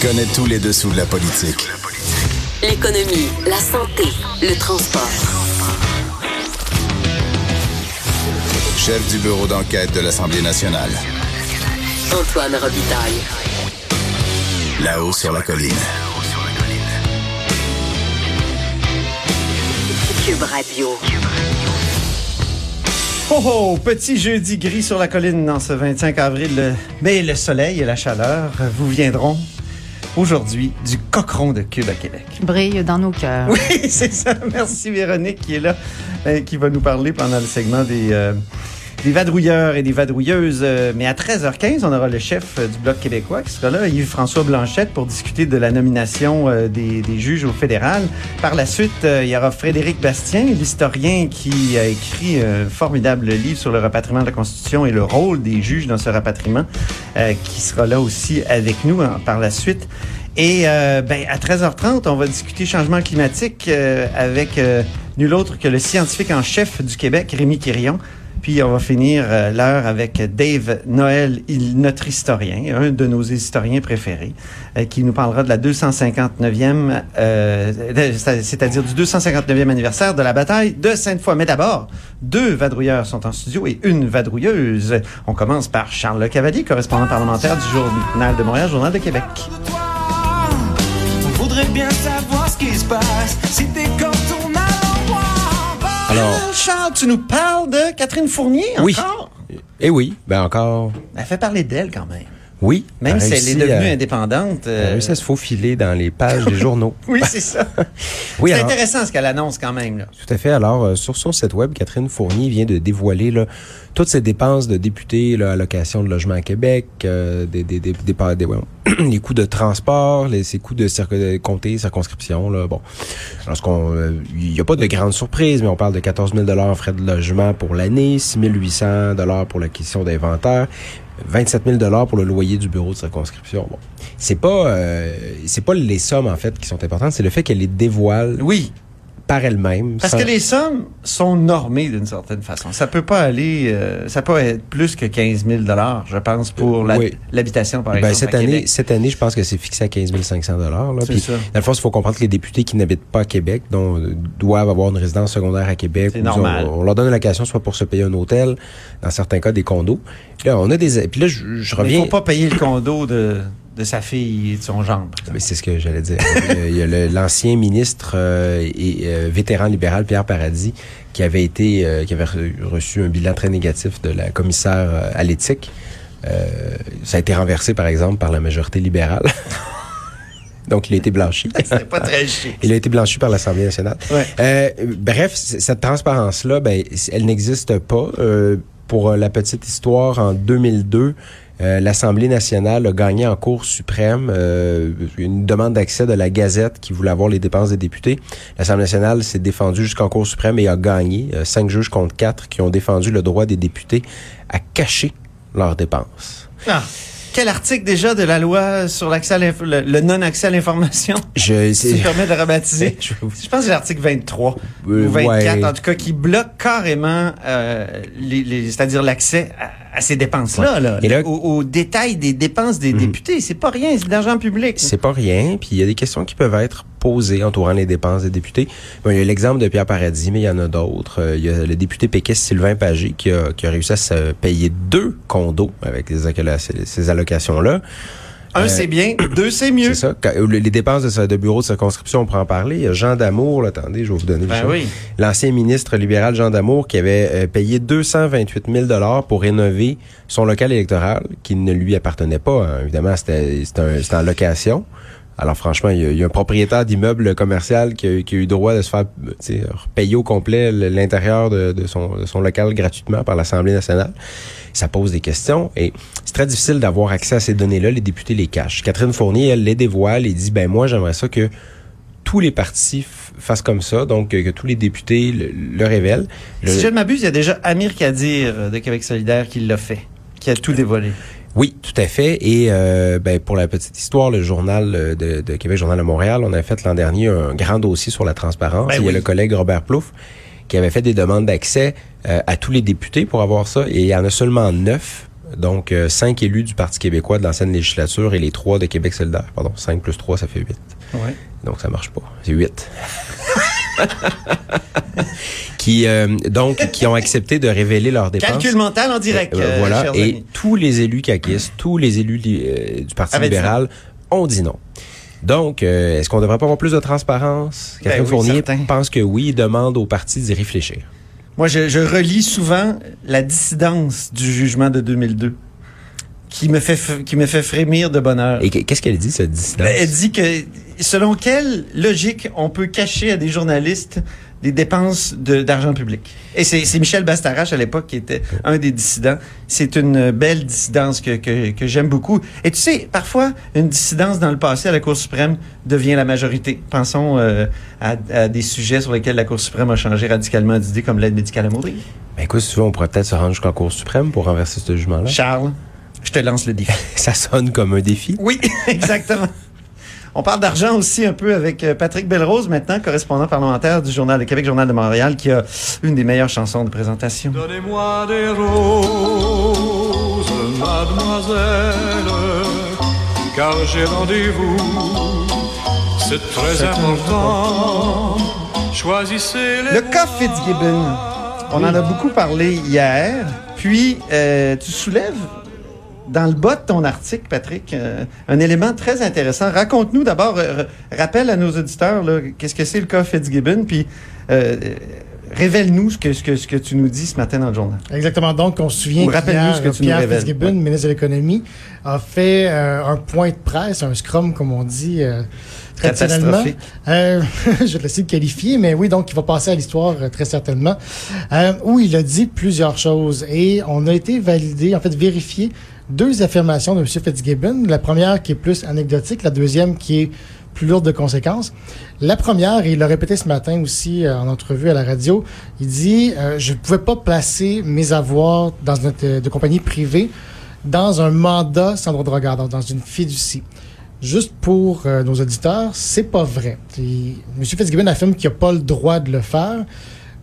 connaît tous les dessous de la politique. L'économie, la santé, le transport. Chef du bureau d'enquête de l'Assemblée nationale. Antoine Robitaille. Là-haut sur la colline. Cube Radio. Oh oh, petit jeudi gris sur la colline dans ce 25 avril. Mais le soleil et la chaleur vous viendront aujourd'hui du cochon de Cube à Québec. Brille dans nos cœurs. Oui, c'est ça. Merci Véronique qui est là, euh, qui va nous parler pendant le segment des, euh, des vadrouilleurs et des vadrouilleuses. Euh, Mais à 13h15, on aura le chef euh, du Bloc québécois qui sera là, Yves-François Blanchette, pour discuter de la nomination euh, des, des juges au fédéral. Par la suite, il y aura Frédéric Bastien, l'historien qui a écrit un formidable livre sur le rapatriement de la Constitution et le rôle des juges dans ce rapatriement, qui sera là aussi avec nous hein, par la suite. Et euh, ben, à 13h30, on va discuter changement climatique euh, avec euh, nul autre que le scientifique en chef du Québec, Rémi Quirion. Puis on va finir euh, l'heure avec Dave Noël, notre historien, un de nos historiens préférés, euh, qui nous parlera de la 259e, euh, c'est-à-dire du 259e anniversaire de la bataille de Sainte-Foy. Mais d'abord, deux vadrouilleurs sont en studio et une vadrouilleuse. On commence par Charles Le Cavalier, correspondant parlementaire du Journal de Montréal, Journal de Québec. Alors, Charles, tu nous parles de Catherine Fournier Oui. encore? eh oui, ben encore, Elle fait parler d'elle quand même. Oui. Même si elle est devenue à- indépendante. elle euh, réussit à se faufiler dans les pages des journaux. Oui, c'est ça. Oui, c'est intéressant ce qu'elle annonce quand même. Là. Tout à fait. Alors, euh, sur son site web, Catherine Fournier vient de dévoiler là, toutes ses dépenses de député, là, allocation de logement à Québec, euh, des, des, des, des, des- voyons, les coûts de transport, les, ses coûts de, de comté, circonscription. Là, bon, alors, ce qu'on, euh, il n'y a pas de grande surprise, mais on parle de 14 000 en frais de logement pour l'année, 6 800 pour l'acquisition d'inventaire. 27 000 pour le loyer du bureau de circonscription. Bon, c'est pas, euh, c'est pas les sommes en fait qui sont importantes, c'est le fait qu'elle les dévoile. Oui, par elle-même. parce sans- que les sommes sont normées d'une certaine façon. Ça peut pas aller, euh, ça peut être plus que 15 000 je pense, pour Oui. l'habitation, par Ben, exemple, cette à année, Québec. cette année, je pense que c'est fixé à 15 500 dollars. C'est Puis, ça. dans le fond, il faut comprendre que les députés qui n'habitent pas à Québec, dont euh, doivent avoir une résidence secondaire à Québec, disons, normal. on, leur donne une location soit pour se payer un hôtel, dans certains cas des condos. Puis là, on a des, puis là, je, je Mais il reviens. faut pas payer le condo de, de sa fille et de son gendre. Mais c'est ce que j'allais dire. Il y a l'ancien ministre euh, et euh, vétéran libéral Pierre Paradis qui avait été, euh, qui avait re- reçu un bilan très négatif de la commissaire euh, à l'éthique. Euh, ça a été renversé, par exemple, par la majorité libérale. Donc, il a été blanchi. C'était pas très chic. Il a été blanchi par l'Assemblée nationale. Ouais. Euh, bref, cette transparence-là, ben, elle n'existe pas. Euh, pour euh, la petite histoire, en 2002, euh, l'Assemblée nationale a gagné en Cour suprême euh, une demande d'accès de la Gazette qui voulait avoir les dépenses des députés. L'Assemblée nationale s'est défendue jusqu'en Cour suprême et a gagné. Euh, cinq juges contre quatre qui ont défendu le droit des députés à cacher leurs dépenses. Ah. Quel article déjà de la loi sur l'accès le, le non-accès à l'information? Je, si je permets de rebaptiser? Je- Je pense que c'est l'article 23 Euh, ou 24, ouais. en tout cas, qui bloque carrément, euh, les, les- c'est-à-dire l'accès à, à ces dépenses-là, Ouais. là, Et là- au, au détail des dépenses des députés. C'est pas rien, c'est de l'argent public. C'est pas rien, puis il y a des questions qui peuvent être posées entourant les dépenses des députés. Bon, il y a l'exemple de Pierre Paradis, mais il y en a d'autres. Euh, Il y a le député péquiste Sylvain Pagé qui a, qui a réussi à se payer deux condos avec ces allocations-là. Un, Euh, c'est bien. Deux, c'est mieux. C'est ça. Quand- euh, les dépenses de, bureau de circonscription, on pourra en parler. Il y a Jean Damour, là, attendez, je vais vous donner Ben oui. L'ancien ministre libéral Jean Damour qui avait euh, payé 228 000 dollars pour rénover son local électoral qui ne lui appartenait pas. hein. Évidemment, c'était c'était un- c'était en location. Alors franchement, il y a, il y a un propriétaire d'immeuble commercial qui a, qui a eu droit de se faire payer au complet le- l'intérieur de, de son, de son local gratuitement par l'Assemblée nationale. Ça pose des questions et c'est très difficile d'avoir accès à ces données-là. Les députés les cachent. Catherine Fournier, elle les dévoile et dit, ben moi, j'aimerais ça que tous les partis fassent comme ça, donc que tous les députés le, le révèlent. Le- Si je ne m'abuse, il y a déjà Amir Kadir de Québec solidaire qui l'a fait, qui a tout dévoilé. Oui, tout à fait. Et euh, ben, pour la petite histoire, le journal euh, de, de Québec, Journal de Montréal, on a fait l'an dernier un grand dossier sur la transparence. Ben il y a le collègue Robert Plouffe qui avait fait des demandes d'accès euh, à tous les députés pour avoir ça. Et il y en a seulement neuf Donc, euh, cinq élus du Parti québécois de l'ancienne législature et les trois de Québec solidaire. Pardon, 5 plus 3, ça fait 8. Ouais. Donc, ça marche pas. C'est 8. qui, euh, donc, qui ont accepté de révéler leurs dépenses. Calcul mental en direct. Euh, euh, voilà. chers Et amis. tous les élus caquistes, tous les élus euh, du Parti dit libéral ont dit non. Donc, est-ce qu'on devrait pas avoir plus de transparence? Catherine Ben oui, Fournier certain. pense que oui demande au parti d'y réfléchir. Moi, je, je relis souvent la dissidence du jugement de 2002 qui me fait, qui me fait frémir de bonheur. Et qu- qu'est-ce qu'elle dit, cette dissidence? Ben, Elle dit que selon quelle logique on peut cacher à des journalistes des dépenses de- d'argent public? Et c'est Michel Bastarache à l'époque qui était un des dissidents. C'est une belle dissidence que, que, que j'aime beaucoup. Et tu sais, parfois, une dissidence dans le passé à la Cour suprême devient la majorité. Pensons euh, à, à des sujets sur lesquels la Cour suprême a changé radicalement d'idée, comme l'aide médicale à mourir. Ben, écoute, souvent, on pourrait peut-être se rendre jusqu'en Cour suprême pour renverser ce jugement-là. Charles, je te lance le défi. Ça sonne comme un défi. Oui, exactement. On parle d'argent aussi un peu avec euh, Patrick Belrose, maintenant correspondant parlementaire du Journal de Québec, Journal de Montréal, qui a une des meilleures chansons de présentation. Donnez-moi des roses, mademoiselle, car j'ai rendez-vous. C'est très important. Choisissez les Le cas Fitzgibbon, on en a beaucoup parlé hier, puis euh, tu soulèves dans le bas de ton article, Patrick, euh, un élément très intéressant. Raconte-nous d'abord, euh, rappelle à nos auditeurs qu'est-ce que c'est le cas Fitzgibbon, puis euh, révèle-nous ce que, ce, que, ce que tu nous dis ce matin dans le journal. Exactement. Donc, on se souvient Ou que rappelle-nous ce que tu nous Pierre révèles. Fitzgibbon, Ouais. ministre de l'Économie, a fait euh, un point de presse, un scrum, comme on dit euh, traditionnellement. Euh, je vais te laisser le qualifier, mais oui, donc il va passer à l'histoire euh, très certainement, euh, où il a dit plusieurs choses et on a été validé, en fait vérifié deux affirmations de M. Fitzgibbon. La première qui est plus anecdotique, la deuxième qui est plus lourde de conséquences. La première, et il l'a répété ce matin aussi euh, en entrevue à la radio, il dit euh, je ne pouvais pas placer mes avoirs euh, de compagnie privée dans un mandat sans droit de regard, dans une fiducie. Juste pour nos auditeurs, c'est pas vrai. M. Fitzgibbon affirme qu'il n'a pas le droit de le faire.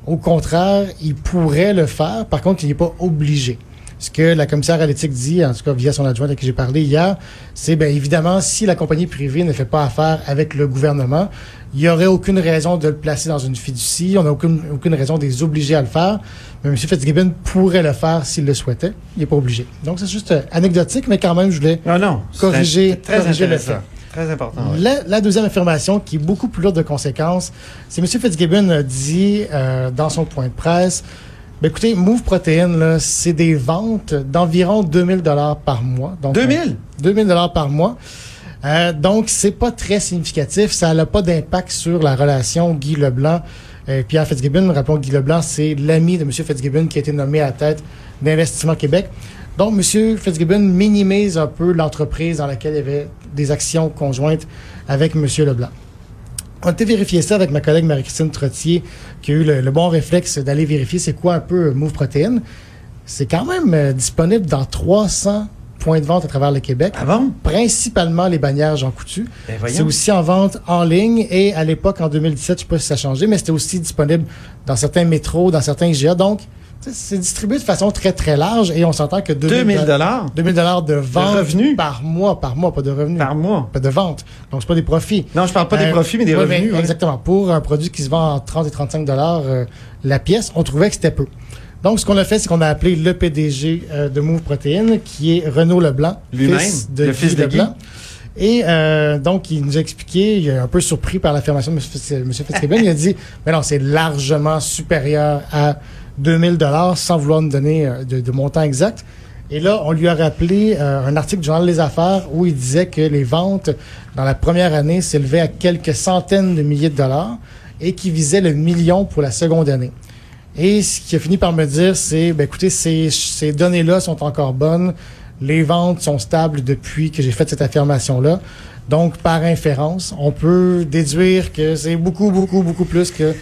Au contraire, il pourrait le faire. Par contre, il n'est pas obligé. Ce que la commissaire à l'éthique dit, en tout cas via son adjointe avec qui j'ai parlé hier, c'est bien évidemment, si la compagnie privée ne fait pas affaire avec le gouvernement, il n'y aurait aucune raison de le placer dans une fiducie. On n'a aucune, aucune raison de les obliger à le faire. Mais M. Fitzgibbon pourrait le faire s'il le souhaitait. Il n'est pas obligé. Donc, c'est juste euh, anecdotique, mais quand même, je voulais Non, non. c'est Corriger- très corriger le intéressant. Très important. ouais. la, la deuxième affirmation, qui est beaucoup plus lourde de conséquences, c'est M. Fitzgibbon a dit euh, dans son point de presse, ben écoutez, Move Protein, là, c'est des ventes d'environ 2000 dollars par mois. Donc, 2000? euh, 2000 dollars par mois. Euh, donc, c'est pas très significatif. Ça n'a pas d'impact sur la relation Guy Leblanc. et Pierre Fitzgibbon, rappelons que Guy Leblanc, c'est l'ami de M. Fitzgibbon qui a été nommé à la tête d'Investissement Québec. Donc, M. Fitzgibbon minimise un peu l'entreprise dans laquelle il y avait des actions conjointes avec M. Leblanc. On a été vérifier ça avec ma collègue Marie-Christine Trottier, qui a eu le, le bon réflexe d'aller vérifier c'est quoi un peu euh, Move Protein. C'est quand même euh, disponible dans 300 points de vente à travers le Québec, Ah bon? principalement les bannières Jean Coutu. Ben C'est aussi en vente en ligne et à l'époque, en 2017, je sais pas si ça a changé, mais c'était aussi disponible dans certains métros, dans certains IGA. Donc, c'est distribué de façon très, très large et on s'entend que 2000 dollars 2000 dollars de vente revenus? par mois, par mois, pas de revenus. par mois? Pas de vente. Donc, c'est pas des profits. Non, je parle pas des Euh, profits, mais des ouais, revenus. Exactement. Pour un produit qui se vend en 30 et 35 dollars euh, la pièce, on trouvait que c'était peu. Donc, ce qu'on a fait, c'est qu'on a appelé le PDG euh, de Move Protein, qui est Renaud Leblanc, Lui-même, fils de le fils de. Leblanc. Et euh, donc, il nous a expliqué, il est un peu surpris par l'affirmation de M. Fitzgibbon. il a dit, mais non, c'est largement supérieur à 2000 dollars, sans vouloir nous donner euh, de, de montant exact. Et là, on lui a rappelé euh, un article du Journal Les Affaires où il disait que les ventes dans la première année s'élevaient à quelques centaines de milliers de dollars et qui visait le million pour la seconde année. Et ce qui a fini par me dire, c'est, ben écoutez, ces, ces données-là sont encore bonnes. Les ventes sont stables depuis que j'ai fait cette affirmation-là. Donc, par inférence, on peut déduire que c'est beaucoup, beaucoup, beaucoup plus que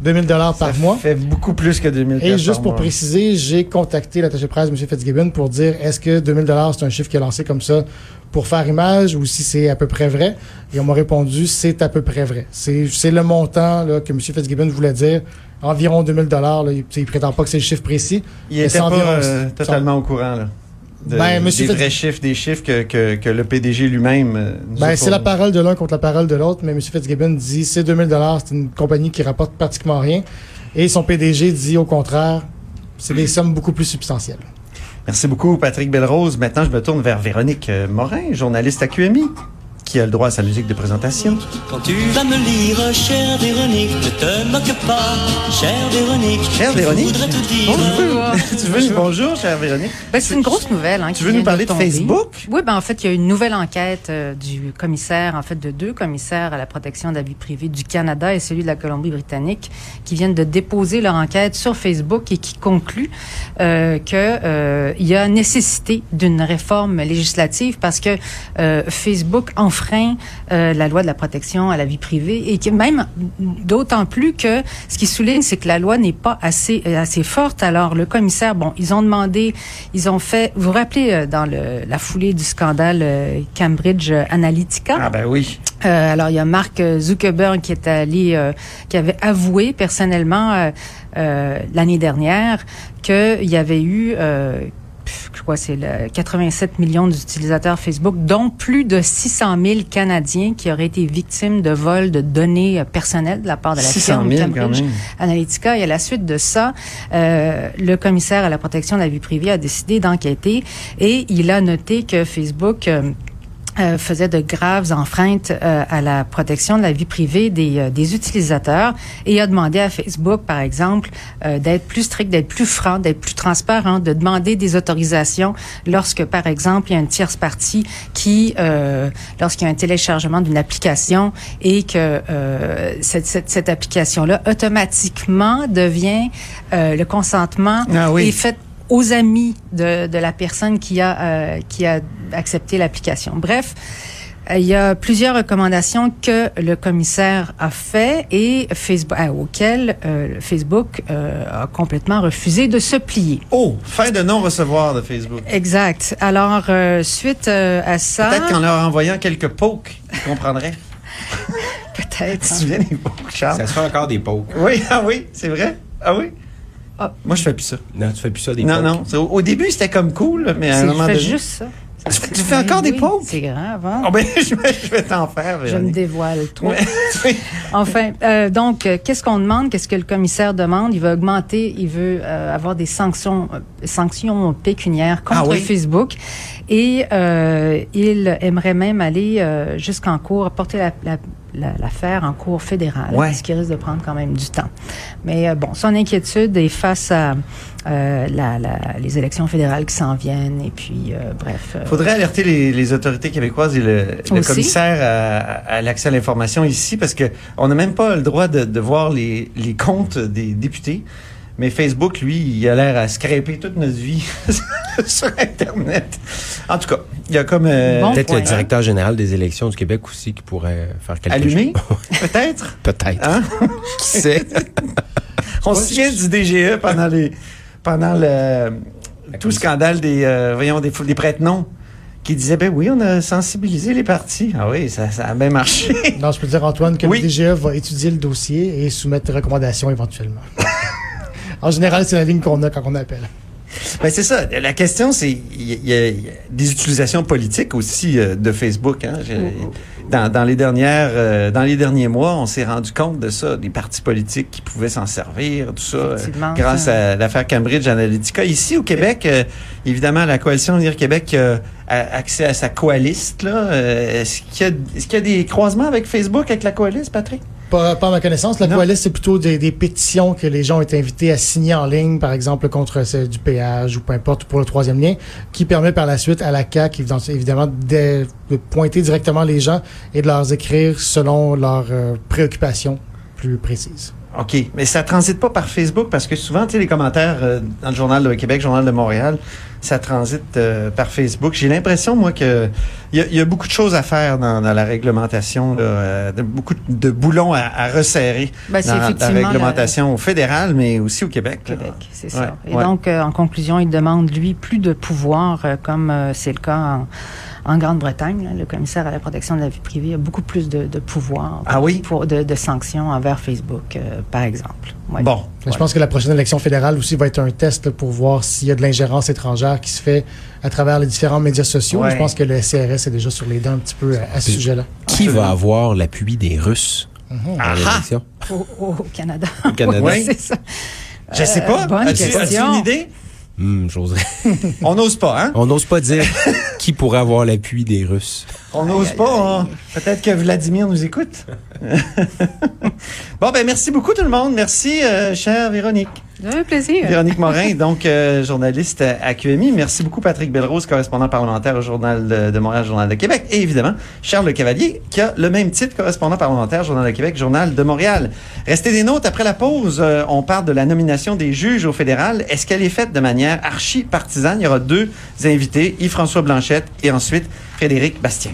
2000 dollars par Ça mois. fait beaucoup plus que 2000 Et juste pour mois. préciser, j'ai contacté l'attaché presse M. Fitzgibbon pour dire est-ce que 2000 dollars c'est un chiffre qui est lancé comme ça pour faire image ou si c'est à peu près vrai? Et on m'a répondu c'est à peu près vrai. C'est le montant là, que M. Fitzgibbon voulait dire. Environ 2000 dollars. Il, il prétend pas que c'est le chiffre précis. Il était c'est pas environ- euh, totalement au courant, là. De- Ben, monsieur des vrais chiffres, des chiffres que, que, que le PDG lui-même euh, Ben, c'est la parole de l'un contre la parole de l'autre, mais M. Fitzgibbon dit c'est 2000 c'est une compagnie qui rapporte pratiquement rien. Et son PDG dit au contraire, c'est des sommes beaucoup plus substantielles. Merci beaucoup, Patrick Belrose. Maintenant, je me tourne vers Véronique euh, Morin, journaliste à QMI, qui a le droit à sa musique de présentation. Quand tu vas me lire, chère Véronique, ne te moque pas, chère Véronique. Chère je Véronique. voudrais te dire. Bonjour. tu veux, bonjour, chère Véronique. Ben, c'est une grosse nouvelle. Hein, Tu qui veux nous parler de. Facebook? Oui, ben en fait, il y a une nouvelle enquête euh, du commissaire, en fait, de deux commissaires à la protection de la vie privée du Canada et celui de la Colombie-Britannique, qui viennent de déposer leur enquête sur Facebook et qui conclut euh, que euh, il y a nécessité d'une réforme législative parce que euh, Facebook enfreint euh, la loi de la protection à la vie privée et que même d'autant plus que ce qui souligne, c'est que la loi n'est pas assez euh, assez forte. Alors le commissaire, bon, ils ont demandé, ils ont fait, vous vous rappelez euh, dans le, la foulée du scandale Cambridge Analytica? Ah ben oui. Euh, alors, il y a Mark Zuckerberg qui est allé, euh, qui avait avoué personnellement euh, l'année dernière qu'il y avait eu, je crois, que c'est le 87 millions d'utilisateurs Facebook, dont plus de 600 000 Canadiens qui auraient été victimes de vols de données personnelles de la part de la 600 firme 000 quand Cambridge. Analytica. Et à la suite de ça, euh, le commissaire à la protection de la vie privée a décidé d'enquêter et il a noté que Facebook euh, euh, faisait de graves enfreintes euh, à la protection de la vie privée des, euh, des utilisateurs et a demandé à Facebook, par exemple, euh, d'être plus strict, d'être plus franc, d'être plus transparent, de demander des autorisations lorsque, par exemple, il y a une tierce partie qui, euh, lorsqu'il y a un téléchargement d'une application et que euh, cette, cette, cette application-là automatiquement devient euh, le consentement Ah oui. est fait aux amis de, de la personne qui a euh, qui a accepté l'application. Bref, il y a plusieurs recommandations que le commissaire a fait et Facebook euh, auxquelles euh, Facebook euh, a complètement refusé de se plier. Oh, fin de non-recevoir de Facebook. Exact. Alors euh, suite euh, à ça, Peut-être qu'en leur envoyant quelques pokes, ils comprendraient. peut-être. Tu te souviens des pokes, Charles? Ça se fait encore des pokes. Oui, ah oui, c'est vrai? Ah oui? Ah. Moi, je fais plus ça. Non, tu fais plus ça des Non, pokes. non. Au, au début, c'était comme cool, mais à un moment je fais donné... juste ça. Tu fais, tu fais encore des pokes? C'est grave, hein? Ah ben, je vais, je vais t'en faire, Je me dévoile trop. Enfin, euh, donc, euh, qu'est-ce qu'on demande? Qu'est-ce que le commissaire demande? Il veut augmenter, il veut euh, avoir des sanctions, euh, sanctions pécuniaires contre Ah oui? Facebook. Et euh, il aimerait même aller euh, jusqu'en cours, porter la, la- la- l'affaire en cours fédéral, Ouais. ce qui risque de prendre quand même du temps. Mais euh, bon, son inquiétude est face à euh, la, la- les élections fédérales qui s'en viennent. Et puis, euh, bref. euh, faudrait alerter les, les autorités québécoises et le, commissaire à, à l'accès à l'information ici parce que on n'a même pas le droit de, de voir les, les comptes des députés. Mais Facebook, lui, il a l'air à scraper toute notre vie sur Internet. En tout cas, il y a comme... euh, Bon Peut-être le directeur général des élections du Québec aussi qui pourrait faire quelque Allumé, chose. peut-être? Peut-être. Hein? Qui sait? On se souvient du DGE pendant les pendant le tout le scandale des euh, voyons des, des prête-noms qui disaient ben oui on a sensibilisé les partis ah oui ça, ça a bien marché Non, je peux dire, Antoine, que Oui. le DGE va étudier le dossier et soumettre des recommandations éventuellement. En général, c'est la ligne qu'on a quand on appelle. ben c'est ça la question c'est il y, a- il y a des utilisations politiques aussi euh, de Facebook hein. Dans, dans les dernières euh, dans les derniers mois on s'est rendu compte de ça des partis politiques qui pouvaient s'en servir tout ça euh, grâce ça. à l'affaire Cambridge Analytica ici au Québec euh, évidemment la coalition Unir Québec euh, a accès à sa coaliste là Euh, est-ce qu'il y a est-ce qu'il y a des croisements avec Facebook avec la coaliste Patrick? Pas, pas à ma connaissance. La coalition, c'est plutôt des, des pétitions que les gens ont été invités à signer en ligne, par exemple, contre du péage ou peu importe pour le troisième lien, qui permet par la suite à la CAQ, évidemment, évidemment, de, de pointer directement les gens et de leur écrire selon leurs euh, préoccupations plus précises. OK, mais ça transite pas par Facebook parce que souvent, tu sais, les commentaires euh, dans le Journal de Québec, Journal de Montréal, ça transite euh, par Facebook. J'ai l'impression, moi, que il y, a- il y a beaucoup de choses à faire dans, dans la réglementation, là, euh, de- beaucoup de boulons à, à resserrer Ben, c'est dans la réglementation au fédéral, mais aussi au Québec. Québec, c'est Ouais, ça. Et ouais. donc, en conclusion, il demande, lui, plus de pouvoir, comme c'est le cas en, en Grande-Bretagne, le commissaire à la protection de la vie privée a beaucoup plus de, de pouvoir Ah oui? pour de, de sanctions envers Facebook, euh, par exemple. Ouais. Bon. Je pense que la prochaine élection fédérale aussi va être un test là, pour voir s'il y a de l'ingérence étrangère qui se fait à travers les différents médias sociaux. Ouais. Je pense que le CRS est déjà sur les dents un petit peu à, à ce sujet-là. Qui va avoir l'appui des Russes dans Ah l'élection? Au, au Canada. au Canada? Oui. c'est ça. Je sais pas. Euh, bonne As-tu question. une idée? J'oserais. On n'ose pas, hein? On n'ose pas dire qui pourrait avoir l'appui des Russes. On n'ose pas. hein? Peut-être que Vladimir nous écoute. bon, ben merci beaucoup tout le monde. Merci, euh, chère Véronique. Un plaisir. Véronique Morin, donc euh, journaliste à QMI. Merci beaucoup Patrick Belrose, correspondant parlementaire au Journal de, de Montréal, Journal de Québec. Et évidemment, Charles Le Cavalier, qui a le même titre, correspondant parlementaire, Journal de Québec, Journal de Montréal. Restez des notes. Après la pause, euh, on parle de la nomination des juges au fédéral. Est-ce qu'elle est faite de manière archi-partisane? Il y aura deux invités, Yves-François Blanchette et ensuite Frédéric Bastien.